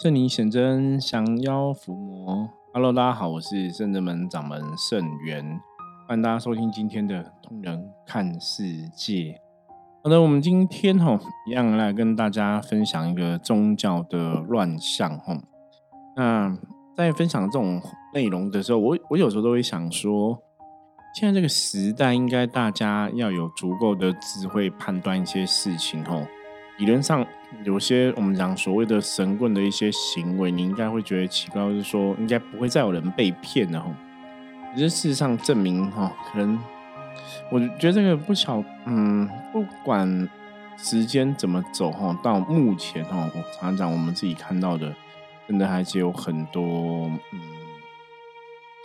圣灵显真，降妖伏魔。Hello，大家好，我是圣真门掌门圣元，欢迎大家收听今天的通人看世界。好的，我们今天哈一样来跟大家分享一个宗教的乱象哈。那在分享这种内容的时候，我我有时候都会想说，现在这个时代应该大家要有足够的智慧判断一些事情哈。理论上，有些我们讲所谓的神棍的一些行为，你应该会觉得奇怪，就是说应该不会再有人被骗了哈。可是事实上证明哈，可能我觉得这个不巧，嗯，不管时间怎么走哈，到目前哈，我常常讲我们自己看到的，真的还是有很多嗯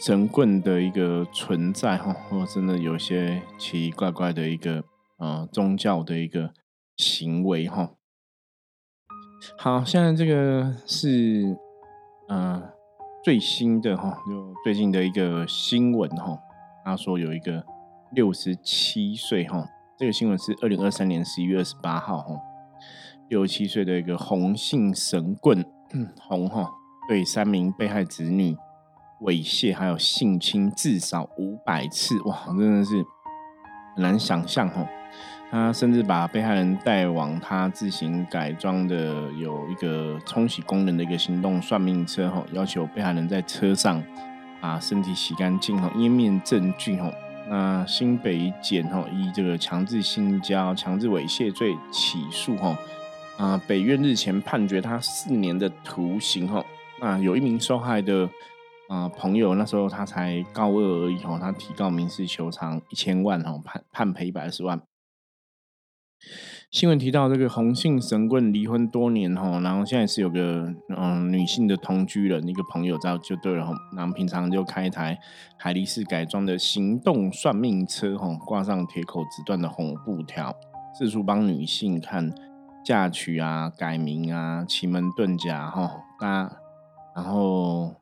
神棍的一个存在哈，或真的有些奇奇怪怪的一个呃宗教的一个。行为哈，好，现在这个是呃最新的哈，就最近的一个新闻哈。他说有一个六十七岁哈，这个新闻是二零二三年十一月二十八号哈，六十七岁的一个红姓神棍 红哈，对三名被害子女猥亵还有性侵至少五百次，哇，真的是很难想象哈。他甚至把被害人带往他自行改装的有一个冲洗功能的一个行动算命车，哈，要求被害人在车上把身体洗干净，哈，湮灭证据，哈。那新北检，哈，以这个强制性交、强制猥亵罪起诉，哈。啊，北院日前判决他四年的徒刑，哈。那有一名受害的啊朋友，那时候他才高二而已，哈，他提告民事求偿一千万，哈，判判赔一百二十万。新闻提到这个红杏神棍离婚多年哈，然后现在是有个嗯女性的同居人一个朋友在就对了哈，然后平常就开一台海力士改装的行动算命车哈，挂上铁口直断的红布条，四处帮女性看嫁娶啊、改名啊、奇门遁甲哈，大家然后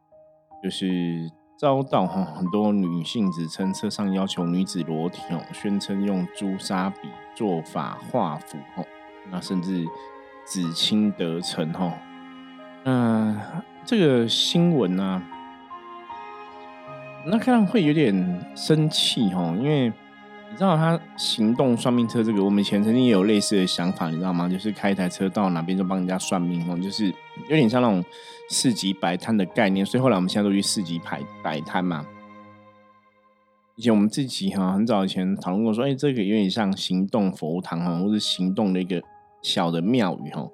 就是。遭到哈很多女性指称车上要求女子裸体哦，宣称用朱砂笔做法画符哦，那甚至紫青得逞哈。那这个新闻呢，那看会有点生气哈，因为。你知道他行动算命车这个，我们以前曾经也有类似的想法，你知道吗？就是开一台车到哪边就帮人家算命哦，就是有点像那种市集摆摊的概念。所以后来我们现在都去市集摆摆摊嘛。以前我们自己哈很早以前讨论过说，哎，这个有点像行动佛堂哈，或是行动的一个小的庙宇哈。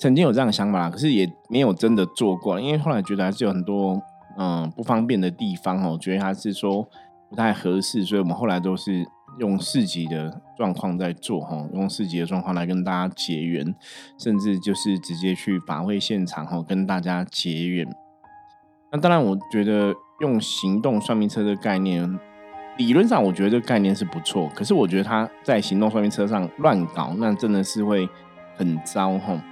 曾经有这样的想法啦，可是也没有真的做过，因为后来觉得还是有很多嗯不方便的地方哦，觉得还是说不太合适，所以我们后来都是。用四级的状况在做哈，用四级的状况来跟大家结缘，甚至就是直接去法会现场哈，跟大家结缘。那当然，我觉得用行动算命车的概念，理论上我觉得这个概念是不错。可是我觉得他在行动算命车上乱搞，那真的是会很糟哈。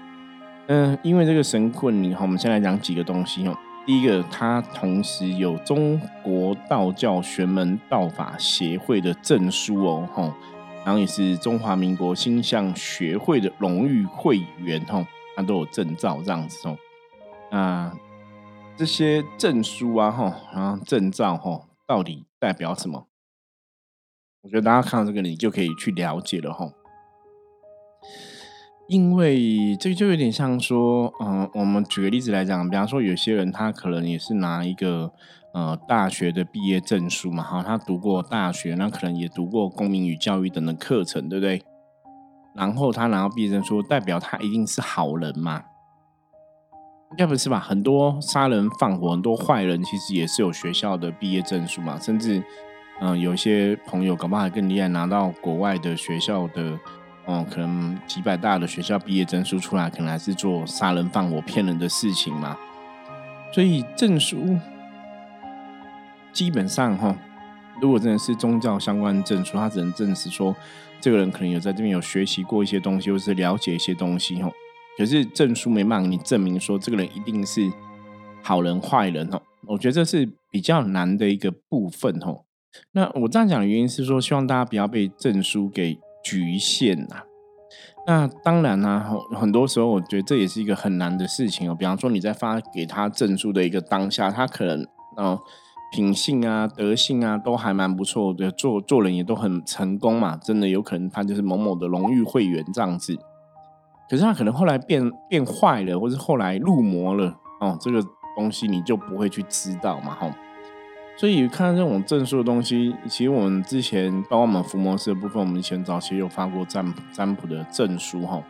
嗯，因为这个神棍，你哈，我们先来讲几个东西哦。第一个，他同时有中国道教玄门道法协会的证书哦，吼，然后也是中华民国星象学会的荣誉会员，吼，他都有证照这样子哦。那这些证书啊，吼，然后证照，吼，到底代表什么？我觉得大家看到这个，你就可以去了解了，吼。因为这就有点像说，嗯，我们举个例子来讲，比方说有些人他可能也是拿一个呃大学的毕业证书嘛，哈，他读过大学，那可能也读过公民与教育等的课程，对不对？然后他拿到毕业证书，代表他一定是好人嘛？应该不是吧？很多杀人放火、很多坏人其实也是有学校的毕业证书嘛，甚至嗯，有些朋友搞不好还更厉害，拿到国外的学校的。哦，可能几百大的学校毕业证书出来，可能还是做杀人放火骗人的事情嘛。所以证书基本上哈，如果真的是宗教相关证书，它只能证实说这个人可能有在这边有学习过一些东西，或是了解一些东西哦。可是证书没办法你证明说这个人一定是好人坏人哦。我觉得这是比较难的一个部分哦。那我这样讲的原因是说，希望大家不要被证书给。局限呐，那当然呢，很多时候我觉得这也是一个很难的事情哦。比方说你在发给他证书的一个当下，他可能哦品性啊、德性啊都还蛮不错的，做做人也都很成功嘛。真的有可能他就是某某的荣誉会员这样子。可是他可能后来变变坏了，或是后来入魔了哦，这个东西你就不会去知道嘛，吼。所以看这种证书的东西，其实我们之前包括我们伏魔师的部分，我们以前早期有发过占卜占卜的证书哈。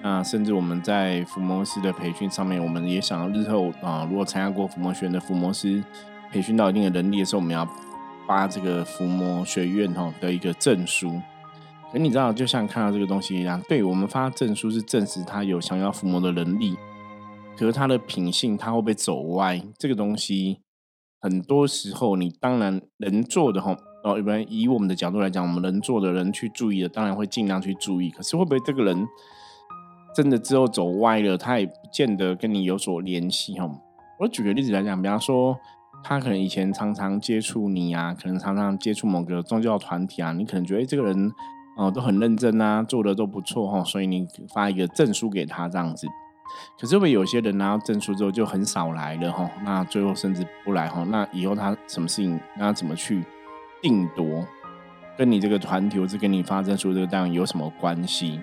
那甚至我们在伏魔师的培训上面，我们也想要日后啊，如果参加过伏魔学院的伏魔师培训到一定的能力的时候，我们要发这个伏魔学院哈的一个证书。可你知道，就像看到这个东西一样，对我们发证书是证实他有想要伏魔的能力，可是他的品性他会不会走歪？这个东西。很多时候，你当然能做的哈，哦，一般以我们的角度来讲，我们能做的人去注意的，当然会尽量去注意。可是会不会这个人真的之后走歪了，他也不见得跟你有所联系哈？我举个例子来讲，比方说，他可能以前常常接触你啊，可能常常接触某个宗教团体啊，你可能觉得这个人哦都很认真啊，做的都不错哈，所以你发一个证书给他这样子。可是，会有些人拿到证书之后就很少来了哈，那最后甚至不来哈，那以后他什么事情，那怎么去定夺？跟你这个团体或者跟你发证书这个单位有什么关系？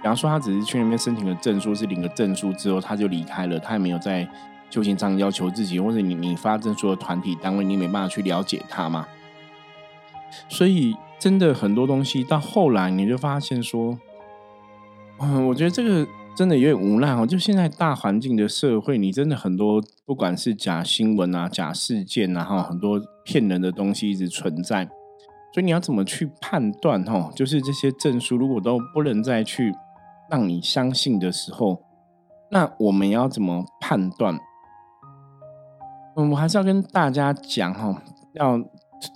比方说，他只是去那边申请个证书，是领个证书之后他就离开了，他也没有在就行上要求自己，或者你你发证书的团体单位，你没办法去了解他嘛？所以，真的很多东西到后来你就发现说，嗯，我觉得这个。真的有点无奈哦，就现在大环境的社会，你真的很多，不管是假新闻啊、假事件啊，哈，很多骗人的东西一直存在，所以你要怎么去判断？哈，就是这些证书如果都不能再去让你相信的时候，那我们要怎么判断？嗯，我还是要跟大家讲哈，要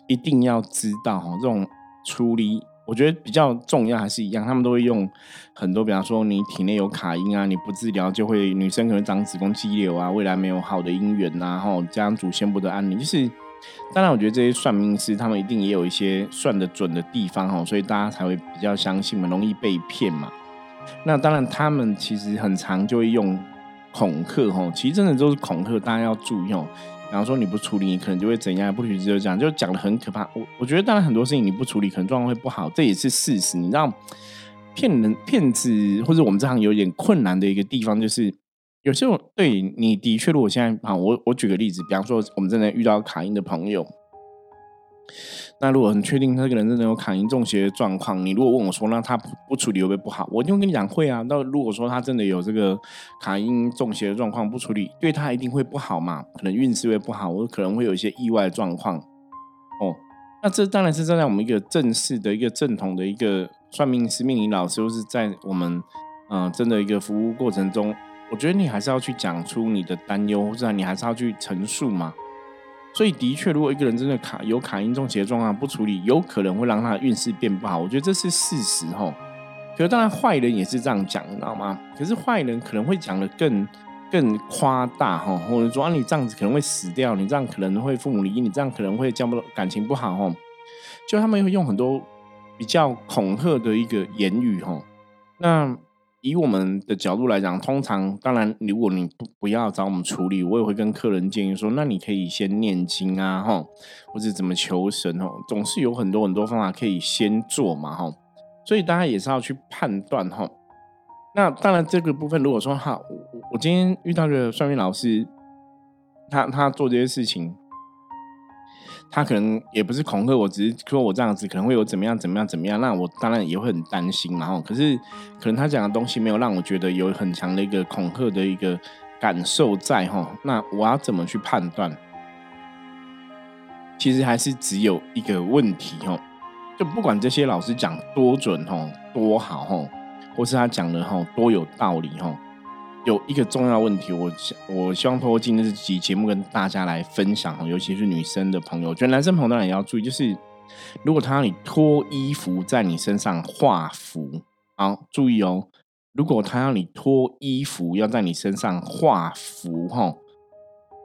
一定要知道哈，这种处理。我觉得比较重要还是一样，他们都会用很多，比方说你体内有卡因啊，你不治疗就会女生可能长子宫肌瘤啊，未来没有好的姻缘呐，然后家祖先不得安宁。就是当然，我觉得这些算命师他们一定也有一些算得准的地方哈，所以大家才会比较相信嘛，容易被骗嘛。那当然，他们其实很常就会用恐吓哈，其实真的都是恐吓，大家要注意哦。然后说你不处理，你可能就会怎样？不许就讲，就讲的很可怕。我我觉得当然很多事情你不处理，可能状况会不好，这也是事实。你知道，骗人、骗子或者我们这行有点困难的一个地方，就是有时候对你的确，如果现在啊，我我举个例子，比方说我们真的遇到卡因的朋友。那如果很确定他这个人真的有卡因中邪的状况，你如果问我说，那他不处理会不会不好？我就跟你讲会啊。那如果说他真的有这个卡因中邪的状况，不处理对他一定会不好嘛？可能运势会不好，我可能会有一些意外状况。哦，那这当然是站在我们一个正式的一个正统的一个算命师、命理老师，或是在我们嗯真的一个服务过程中，我觉得你还是要去讲出你的担忧，或者你还是要去陈述嘛。所以的确，如果一个人真的卡有卡因中邪的状况不处理，有可能会让他的运势变不好。我觉得这是事实哈。可是当然，坏人也是这样讲，你知道吗？可是坏人可能会讲的更更夸大哈，或者说啊，你这样子可能会死掉，你这样可能会父母离异，你这样可能会交不感情不好哈。就他们会用很多比较恐吓的一个言语哈。那以我们的角度来讲，通常当然，如果你不不要找我们处理，我也会跟客人建议说，那你可以先念经啊，哈，或者怎么求神哦，总是有很多很多方法可以先做嘛，哈。所以大家也是要去判断哈。那当然，这个部分如果说哈，我我今天遇到个算命老师，他他做这些事情。他可能也不是恐吓我，只是说我这样子可能会有怎么样怎么样怎么样，那我当然也会很担心，然后可是可能他讲的东西没有让我觉得有很强的一个恐吓的一个感受在哈，那我要怎么去判断？其实还是只有一个问题哈，就不管这些老师讲多准哈，多好哈，或是他讲的哈多有道理哈。有一个重要问题，我我希望通过今天这集节目跟大家来分享，尤其是女生的朋友，我觉得男生朋友当然也要注意，就是如果他让你脱衣服在你身上画符，好注意哦，如果他让你脱衣服要在你身上画符哈，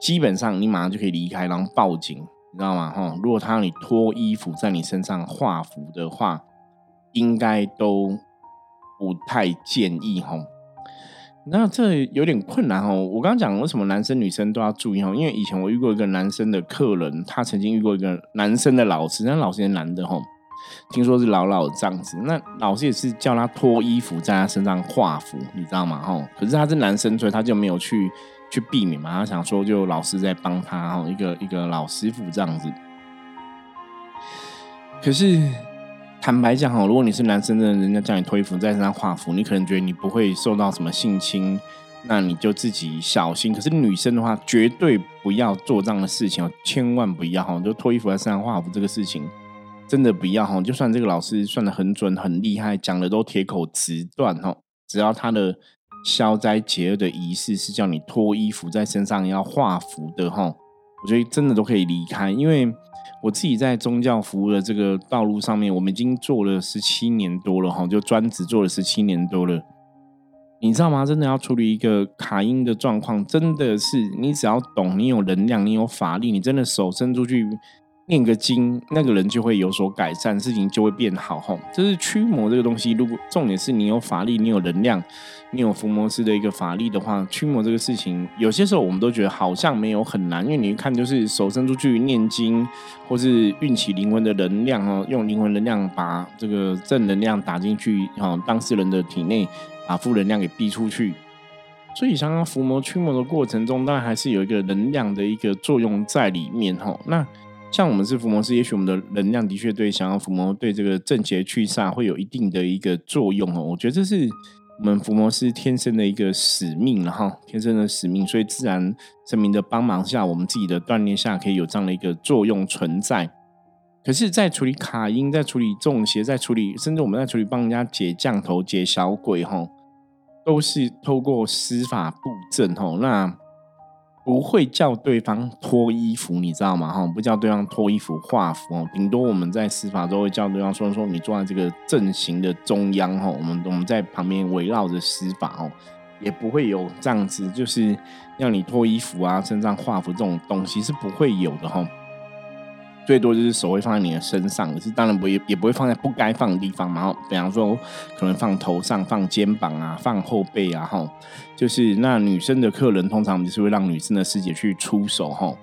基本上你马上就可以离开，然后报警，你知道吗？哈，如果他让你脱衣服在你身上画符的话，应该都。不太建议哈。那这有点困难哦。我刚刚讲为什么男生女生都要注意哦，因为以前我遇过一个男生的客人，他曾经遇过一个男生的老师，那老师是男的哦，听说是老老这样子。那老师也是叫他脱衣服在他身上画符，你知道吗？哦，可是他是男生，所以他就没有去去避免嘛。他想说，就老师在帮他哦，一个一个老师傅这样子。可是。坦白讲哈，如果你是男生的，人家叫你脱衣服在身上画符，你可能觉得你不会受到什么性侵，那你就自己小心。可是女生的话，绝对不要做这样的事情哦，千万不要哈，就脱衣服在身上画符这个事情，真的不要哈。就算这个老师算的很准很厉害，讲的都铁口直断哈，只要他的消灾解厄的仪式是叫你脱衣服在身上要画符的哈，我觉得真的都可以离开，因为。我自己在宗教服务的这个道路上面，我们已经做了十七年多了哈，就专职做了十七年多了。你知道吗？真的要处理一个卡音的状况，真的是你只要懂，你有能量，你有法力，你真的手伸出去。念个经，那个人就会有所改善，事情就会变好。吼，这是驱魔这个东西。如果重点是你有法力，你有能量，你有伏魔师的一个法力的话，驱魔这个事情，有些时候我们都觉得好像没有很难，因为你一看就是手伸出去念经，或是运起灵魂的能量哦，用灵魂能量把这个正能量打进去，哈，当事人的体内，把负能量给逼出去。所以，想要伏魔驱魔的过程中，当然还是有一个能量的一个作用在里面。哈，那。像我们是伏魔师，也许我们的能量的确对想要伏魔、对这个正邪驱煞会有一定的一个作用哦。我觉得这是我们伏魔师天生的一个使命了哈，天生的使命，所以自然神明的帮忙下，我们自己的锻炼下，可以有这样的一个作用存在。可是，在处理卡音、在处理中邪、在处理，甚至我们在处理帮人家解降头、解小鬼哈，都是透过施法布阵哈。那不会叫对方脱衣服，你知道吗？哈，不叫对方脱衣服画符哦。顶多我们在司法都会叫对方说说，你坐在这个阵型的中央哈，我们我们在旁边围绕着司法哦，也不会有这样子，就是要你脱衣服啊，身上画符这种东西是不会有的哈。最多就是手会放在你的身上，可是当然不也也不会放在不该放的地方嘛。然后，比方说可能放头上、放肩膀啊、放后背啊，哈，就是那女生的客人通常就是会让女生的师姐去出手，哈，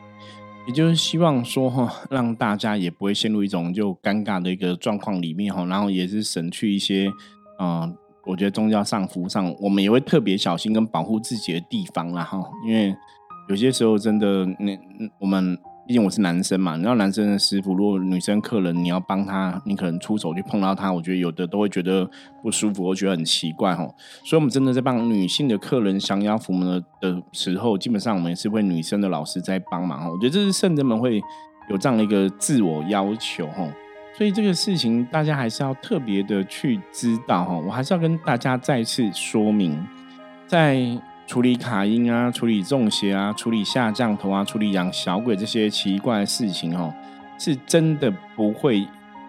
也就是希望说哈，让大家也不会陷入一种就尴尬的一个状况里面，哈，然后也是省去一些，嗯，我觉得宗教上服上我们也会特别小心跟保护自己的地方啦，哈，因为有些时候真的那我们。毕竟我是男生嘛，然后男生的师傅，如果女生客人你要帮他，你可能出手去碰到他，我觉得有的都会觉得不舒服，我觉得很奇怪哈。所以，我们真的在帮女性的客人降妖伏魔的时候，基本上我们也是为女生的老师在帮忙。我觉得这是圣人们会有这样的一个自我要求哈。所以这个事情大家还是要特别的去知道哈。我还是要跟大家再次说明，在。处理卡音啊，处理中邪啊，处理下降头啊，处理养小鬼这些奇怪的事情哦，是真的不会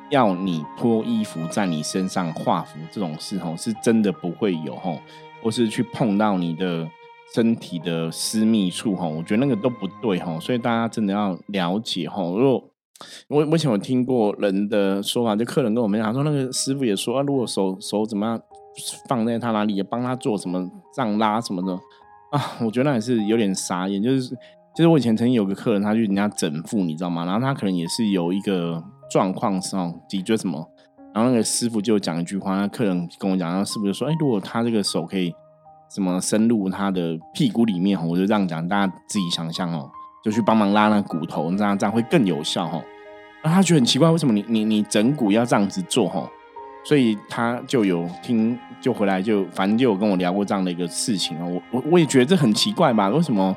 要你脱衣服在你身上画符这种事哦，是真的不会有吼，或是去碰到你的身体的私密处哦，我觉得那个都不对哦，所以大家真的要了解哦。如果我我以前有听过人的说法，就客人跟我们讲说，那个师傅也说啊，如果手手怎么样放在他哪里，也帮他做什么样拉什么的。啊，我觉得那也是有点傻眼，就是，就是我以前曾经有个客人，他去人家整腹，你知道吗？然后他可能也是有一个状况上脊椎什么，然后那个师傅就讲一句话，那客人跟我讲，然后师傅就说，哎，如果他这个手可以什么深入他的屁股里面，我就这样讲，大家自己想象哦，就去帮忙拉那骨头，这样这样会更有效哈。那他觉得很奇怪，为什么你你你整骨要这样子做哈？所以他就有听，就回来就反正就有跟我聊过这样的一个事情啊。我我我也觉得这很奇怪吧？为什么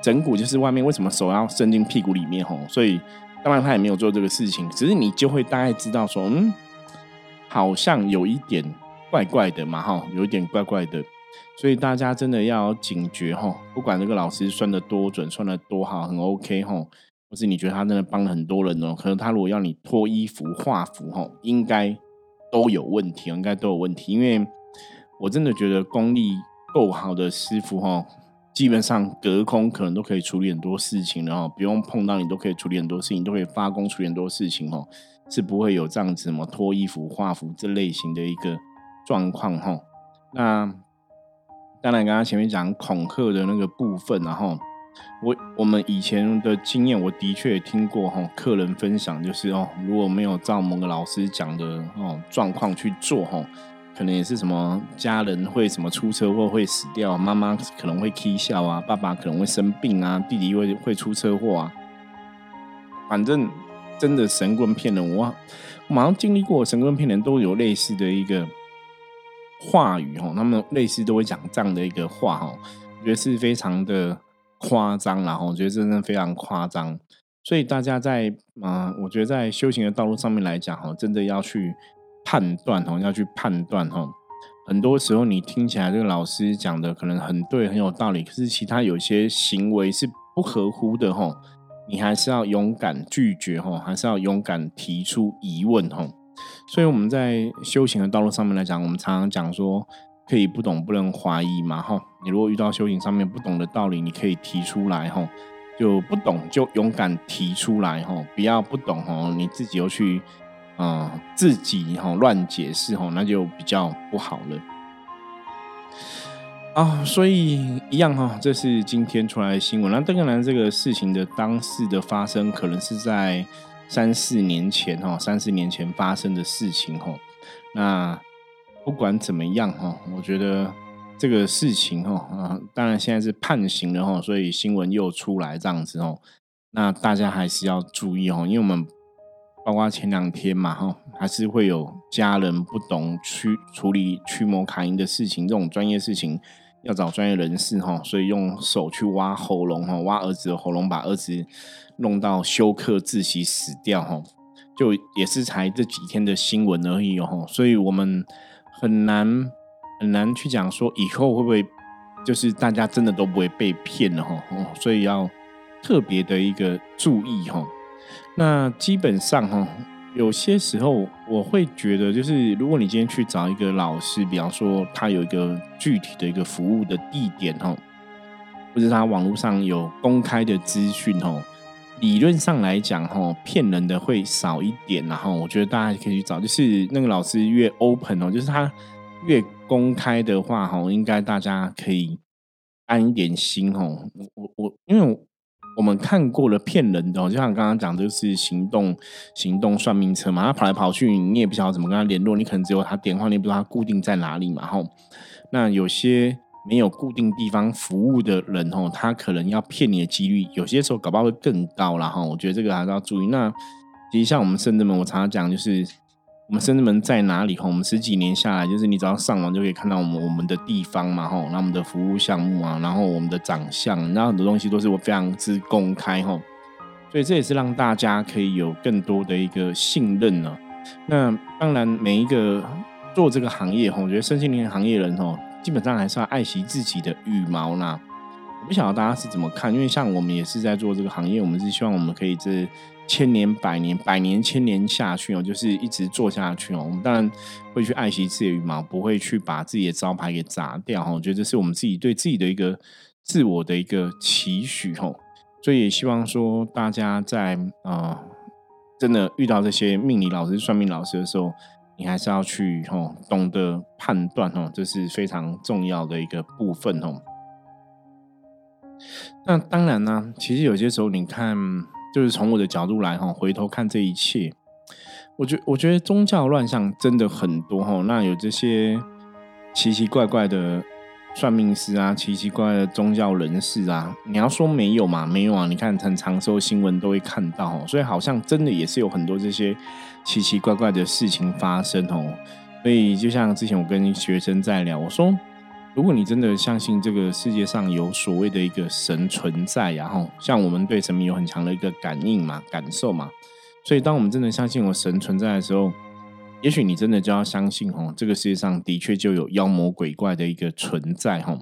整骨就是外面为什么手要伸进屁股里面吼？所以当然他也没有做这个事情，只是你就会大概知道说，嗯，好像有一点怪怪的嘛哈，有一点怪怪的。所以大家真的要警觉哈，不管这个老师算的多准，算的多好，很 OK 哈，或是你觉得他真的帮了很多人哦，可能他如果要你脱衣服画符哈，应该。都有问题，应该都有问题，因为我真的觉得功力够好的师傅哈，基本上隔空可能都可以处理很多事情，然后不用碰到你都可以处理很多事情，都可以发功处理很多事情哦，是不会有这样子什么脱衣服画符这类型的一个状况哈。那当然，刚刚前面讲恐吓的那个部分，然后我我们以前的经验，我的确也听过哈，客人分享就是哦，如果没有照某个老师讲的哦状况去做哈，可能也是什么家人会什么出车祸会死掉，妈妈可能会啼笑啊，爸爸可能会生病啊，弟弟会会出车祸啊，反正真的神棍骗人，我马上经历过神棍骗人，都有类似的一个。话语哈，他们类似都会讲这样的一个话哈，我觉得是非常的夸张，然后我觉得真的非常夸张。所以大家在啊，我觉得在修行的道路上面来讲哈，真的要去判断哈，要去判断哈。很多时候你听起来这个老师讲的可能很对，很有道理，可是其他有些行为是不合乎的哈，你还是要勇敢拒绝哈，还是要勇敢提出疑问哈。所以我们在修行的道路上面来讲，我们常常讲说，可以不懂不能怀疑嘛，哈。你如果遇到修行上面不懂的道理，你可以提出来，哈，就不懂就勇敢提出来，哈，不要不懂，哈，你自己又去，啊，自己哈乱解释，哈，那就比较不好了。啊，所以一样哈，这是今天出来的新闻。那邓格兰这个事情的当事的发生，可能是在。三四年前哈，三四年前发生的事情哈，那不管怎么样哈，我觉得这个事情哈啊，当然现在是判刑了哈，所以新闻又出来这样子哦，那大家还是要注意哦，因为我们包括前两天嘛哈，还是会有家人不懂驱处理驱魔卡因的事情，这种专业事情要找专业人士哈，所以用手去挖喉咙哈，挖儿子的喉咙，把儿子。弄到休克窒息死掉哈，就也是才这几天的新闻而已哦，所以我们很难很难去讲说以后会不会就是大家真的都不会被骗了哈，所以要特别的一个注意哈。那基本上哈，有些时候我会觉得，就是如果你今天去找一个老师，比方说他有一个具体的一个服务的地点哈，或者他网络上有公开的资讯哈。理论上来讲，哈，骗人的会少一点，然后我觉得大家可以去找，就是那个老师越 open 哦，就是他越公开的话，哈，应该大家可以安一点心，哦。我我因为我们看过了骗人的，就像刚刚讲，就是行动行动算命车嘛，他跑来跑去，你也不晓得怎么跟他联络，你可能只有他电话，你不知道他固定在哪里嘛，哈，那有些。没有固定地方服务的人哦，他可能要骗你的几率，有些时候搞不好会更高了哈。我觉得这个还是要注意。那其实像我们深圳门，我常常讲，就是我们深圳门在哪里哈？我们十几年下来，就是你只要上网就可以看到我们我们的地方嘛哈，那我们的服务项目啊，然后我们的长相，然后很多东西都是我非常之公开哈。所以这也是让大家可以有更多的一个信任呢。那当然，每一个做这个行业哈，我觉得身心灵行业人哈。基本上还是要爱惜自己的羽毛啦。我不晓得大家是怎么看，因为像我们也是在做这个行业，我们是希望我们可以这千年、百年、百年、千年下去哦，就是一直做下去哦。我们当然会去爱惜自己的羽毛，不会去把自己的招牌给砸掉哈。我觉得这是我们自己对自己的一个自我的一个期许哈。所以也希望说大家在啊，真的遇到这些命理老师、算命老师的时候。你还是要去哦，懂得判断哦，这是非常重要的一个部分哦。那当然呢，其实有些时候你看，就是从我的角度来吼，回头看这一切，我觉我觉得宗教乱象真的很多吼。那有这些奇奇怪怪的。算命师啊，奇奇怪怪的宗教人士啊，你要说没有嘛？没有啊！你看很长时候新闻都会看到，所以好像真的也是有很多这些奇奇怪怪的事情发生哦。所以就像之前我跟学生在聊，我说，如果你真的相信这个世界上有所谓的一个神存在，然后像我们对神明有很强的一个感应嘛、感受嘛，所以当我们真的相信有神存在的时候。也许你真的就要相信哦，这个世界上的确就有妖魔鬼怪的一个存在哈。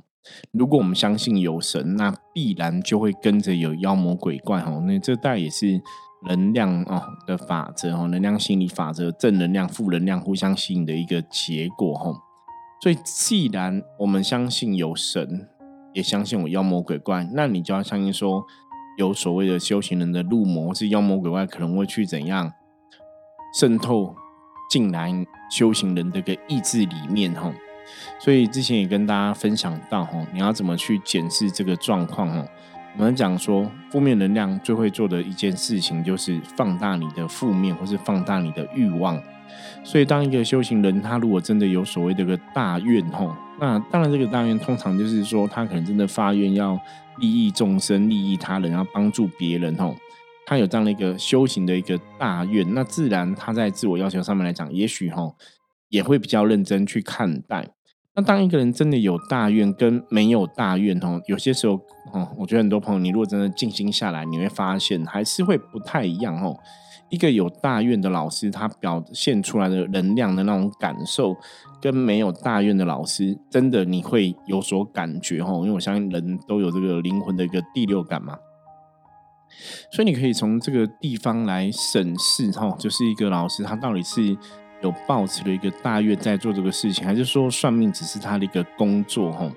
如果我们相信有神，那必然就会跟着有妖魔鬼怪哈。那这代也是能量哦的法则哦，能量心理法则，正能量、负能量互相吸引的一个结果哈。所以，既然我们相信有神，也相信有妖魔鬼怪，那你就要相信说，有所谓的修行人的入魔，是妖魔鬼怪可能会去怎样渗透。进来修行人的个意志里面哈，所以之前也跟大家分享到哈，你要怎么去检视这个状况哈。我们讲说，负面能量最会做的一件事情就是放大你的负面，或是放大你的欲望。所以，当一个修行人，他如果真的有所谓的个大愿吼，那当然这个大愿通常就是说，他可能真的发愿要利益众生、利益他人，要帮助别人吼。他有这样的一个修行的一个大愿，那自然他在自我要求上面来讲，也许吼也会比较认真去看待。那当一个人真的有大愿跟没有大愿吼，有些时候哦，我觉得很多朋友，你如果真的静心下来，你会发现还是会不太一样吼。一个有大愿的老师，他表现出来的能量的那种感受，跟没有大愿的老师，真的你会有所感觉吼。因为我相信人都有这个灵魂的一个第六感嘛，所以你可以从这个地方来审视哈，就是一个老师他到底是有抱持了一个大愿在做这个事情，还是说算命只是他的一个工作哈。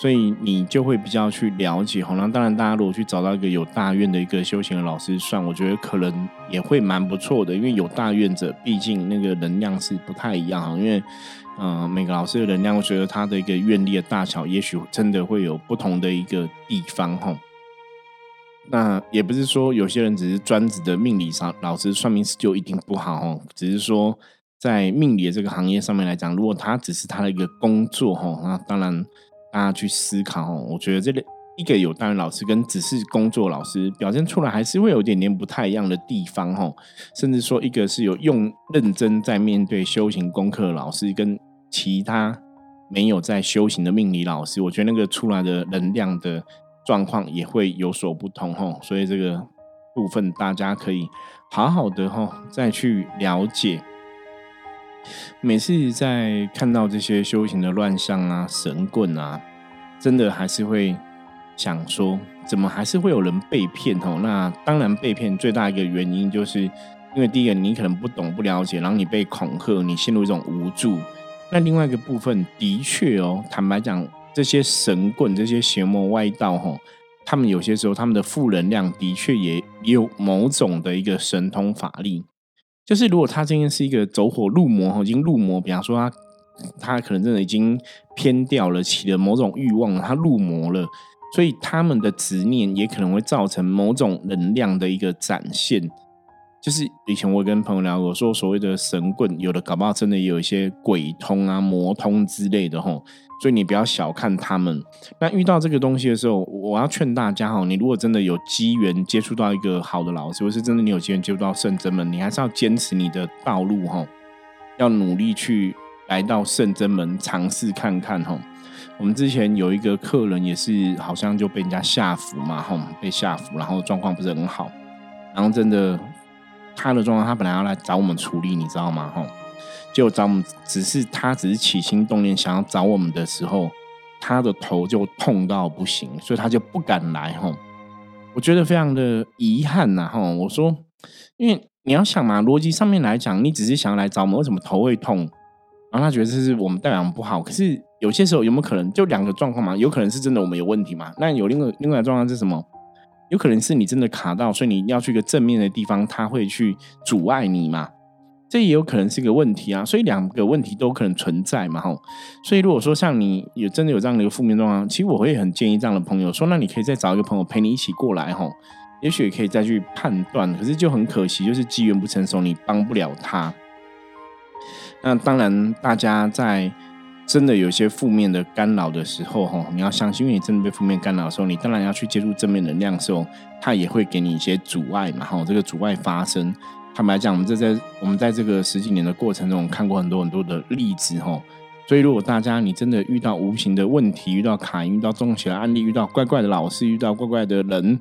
所以你就会比较去了解哈，那当然大家如果去找到一个有大愿的一个修行的老师算，我觉得可能也会蛮不错的，因为有大愿者，毕竟那个能量是不太一样哈，因为嗯每个老师的能量，我觉得他的一个愿力的大小，也许真的会有不同的一个地方哈。那也不是说有些人只是专职的命理上老师算命师就一定不好哦，只是说在命理的这个行业上面来讲，如果他只是他的一个工作哈，那当然。大家去思考哦，我觉得这个一个有当然老师跟只是工作老师表现出来还是会有点点不太一样的地方哈，甚至说一个是有用认真在面对修行功课的老师，跟其他没有在修行的命理老师，我觉得那个出来的能量的状况也会有所不同，所以这个部分大家可以好好的再去了解。每次在看到这些修行的乱象啊、神棍啊，真的还是会想说，怎么还是会有人被骗？哦，那当然被骗最大一个原因，就是因为第一个你可能不懂、不了解，然后你被恐吓，你陷入一种无助。那另外一个部分，的确哦，坦白讲，这些神棍、这些邪魔歪道，吼，他们有些时候他们的负能量的确也有某种的一个神通法力。就是如果他今天是一个走火入魔，已经入魔，比方说他他可能真的已经偏掉了，起了某种欲望，他入魔了，所以他们的执念也可能会造成某种能量的一个展现。就是以前我跟朋友聊过，说所谓的神棍，有的搞不好真的有一些鬼通啊、魔通之类的吼。所以你不要小看他们。那遇到这个东西的时候，我要劝大家哈，你如果真的有机缘接触到一个好的老师，或是真的你有机缘接触到圣真门，你还是要坚持你的道路哈，要努力去来到圣真门尝试看看哈。我们之前有一个客人也是好像就被人家下服嘛哈，被下服，然后状况不是很好，然后真的他的状况，他本来要来找我们处理，你知道吗哈？就找我们，只是他只是起心动念想要找我们的时候，他的头就痛到不行，所以他就不敢来哈。我觉得非常的遗憾呐哈。我说，因为你要想嘛，逻辑上面来讲，你只是想要来找我们，为什么头会痛？然后他觉得这是我们代表不好。可是有些时候有没有可能，就两个状况嘛？有可能是真的我们有问题嘛？那有另外另外的状况是什么？有可能是你真的卡到，所以你要去一个正面的地方，他会去阻碍你嘛？这也有可能是一个问题啊，所以两个问题都可能存在嘛，吼。所以如果说像你有真的有这样的一个负面状况，其实我会很建议这样的朋友说，那你可以再找一个朋友陪你一起过来，吼，也许可以再去判断。可是就很可惜，就是机缘不成熟，你帮不了他。那当然，大家在真的有些负面的干扰的时候，吼，你要相信，因为你真的被负面干扰的时候，你当然要去接触正面能量的时候，它也会给你一些阻碍嘛，吼，这个阻碍发生。坦白讲，我们这在我们在这个十几年的过程中，看过很多很多的例子哈。所以，如果大家你真的遇到无形的问题，遇到卡，遇到中邪案例，遇到怪怪的老师，遇到怪怪的人，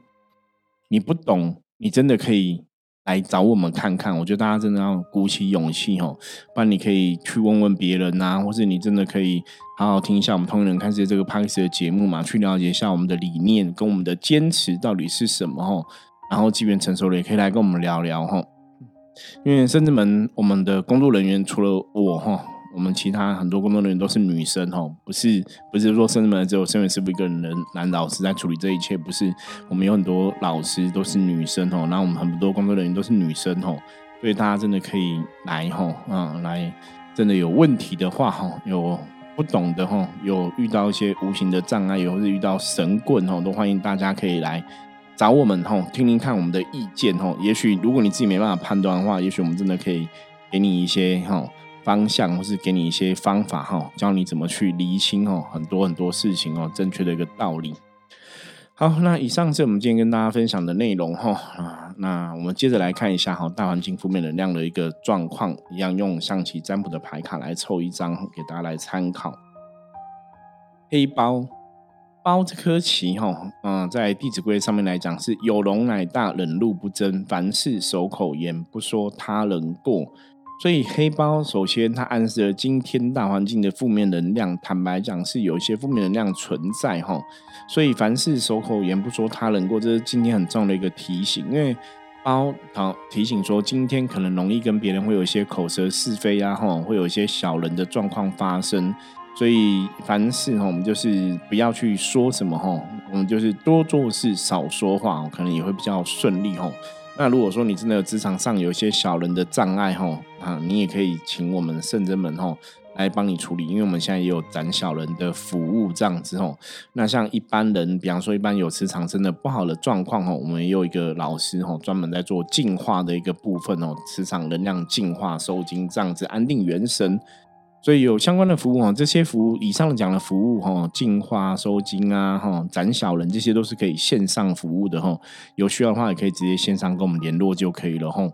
你不懂，你真的可以来找我们看看。我觉得大家真的要鼓起勇气哦，不然你可以去问问别人呐，或是你真的可以好好听一下我们通人看世界这个 p a r 的节目嘛，去了解一下我们的理念跟我们的坚持到底是什么吼。然后，即便成熟了，也可以来跟我们聊聊吼。因为甚至门我们的工作人员除了我哈，我们其他很多工作人员都是女生哦，不是不是说深圳门只有深圳师傅一个人男老师在处理这一切，不是我们有很多老师都是女生哦，然后我们很多工作人员都是女生哦，所以大家真的可以来哈啊来，真的有问题的话哈，有不懂的哈，有遇到一些无形的障碍，或是遇到神棍哦，都欢迎大家可以来找我们哈，听听看我们的意见哈。也许如果你自己没办法判断的话，也许我们真的可以给你一些哈方向，或是给你一些方法哈，教你怎么去厘清哦很多很多事情哦正确的一个道理。好，那以上是我们今天跟大家分享的内容哈啊，那我们接着来看一下哈大环境负面能量的一个状况，一样用象棋占卜的牌卡来凑一张给大家来参考。黑包包这颗棋哈，嗯，在《弟子规》上面来讲是有容乃大，忍辱不争，凡事守口言，不说他人过。所以黑包首先它暗示了今天大环境的负面能量，坦白讲是有一些负面能量存在哈。所以凡事守口言，不说他人过，这是今天很重要的一个提醒。因为包好提醒说，今天可能容易跟别人会有一些口舌是非啊，哈，会有一些小人的状况发生。所以凡事哈，我们就是不要去说什么哈，我们就是多做事少说话，可能也会比较顺利哈。那如果说你真的有职场上有一些小人的障碍吼，啊，你也可以请我们圣真门吼来帮你处理，因为我们现在也有斩小人的服务这样子吼。那像一般人，比方说一般有磁场真的不好的状况吼，我们也有一个老师吼，专门在做净化的一个部分哦，磁场能量净化、收精这样子，安定元神。所以有相关的服务哈，这些服务以上讲的服务哈，净化收金啊哈，斩小人这些都是可以线上服务的哈。有需要的话，也可以直接线上跟我们联络就可以了哈。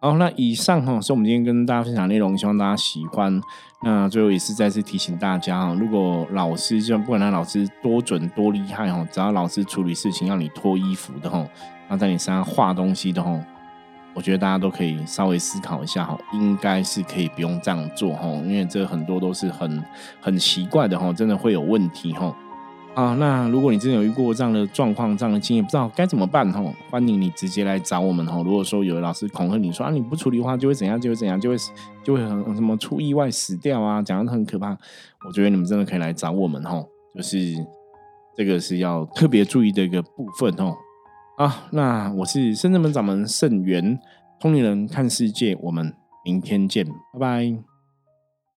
好，那以上哈是我们今天跟大家分享内容，希望大家喜欢。那最后也是再次提醒大家哈，如果老师就不管他老师多准多厉害哈，只要老师处理事情要你脱衣服的哈，要在你身上画东西的哈。我觉得大家都可以稍微思考一下哈，应该是可以不用这样做哈，因为这很多都是很很奇怪的哈，真的会有问题哈。啊，那如果你真的有遇过这样的状况、这样的经验，不知道该怎么办哈，欢迎你直接来找我们哈。如果说有老师恐吓你说啊，你不处理的话就会怎样，就会怎样，就会就会很什么出意外死掉啊，讲的很可怕。我觉得你们真的可以来找我们哈，就是这个是要特别注意的一个部分哦。啊，那我是深圳门掌门盛元，通灵人看世界，我们明天见，拜拜。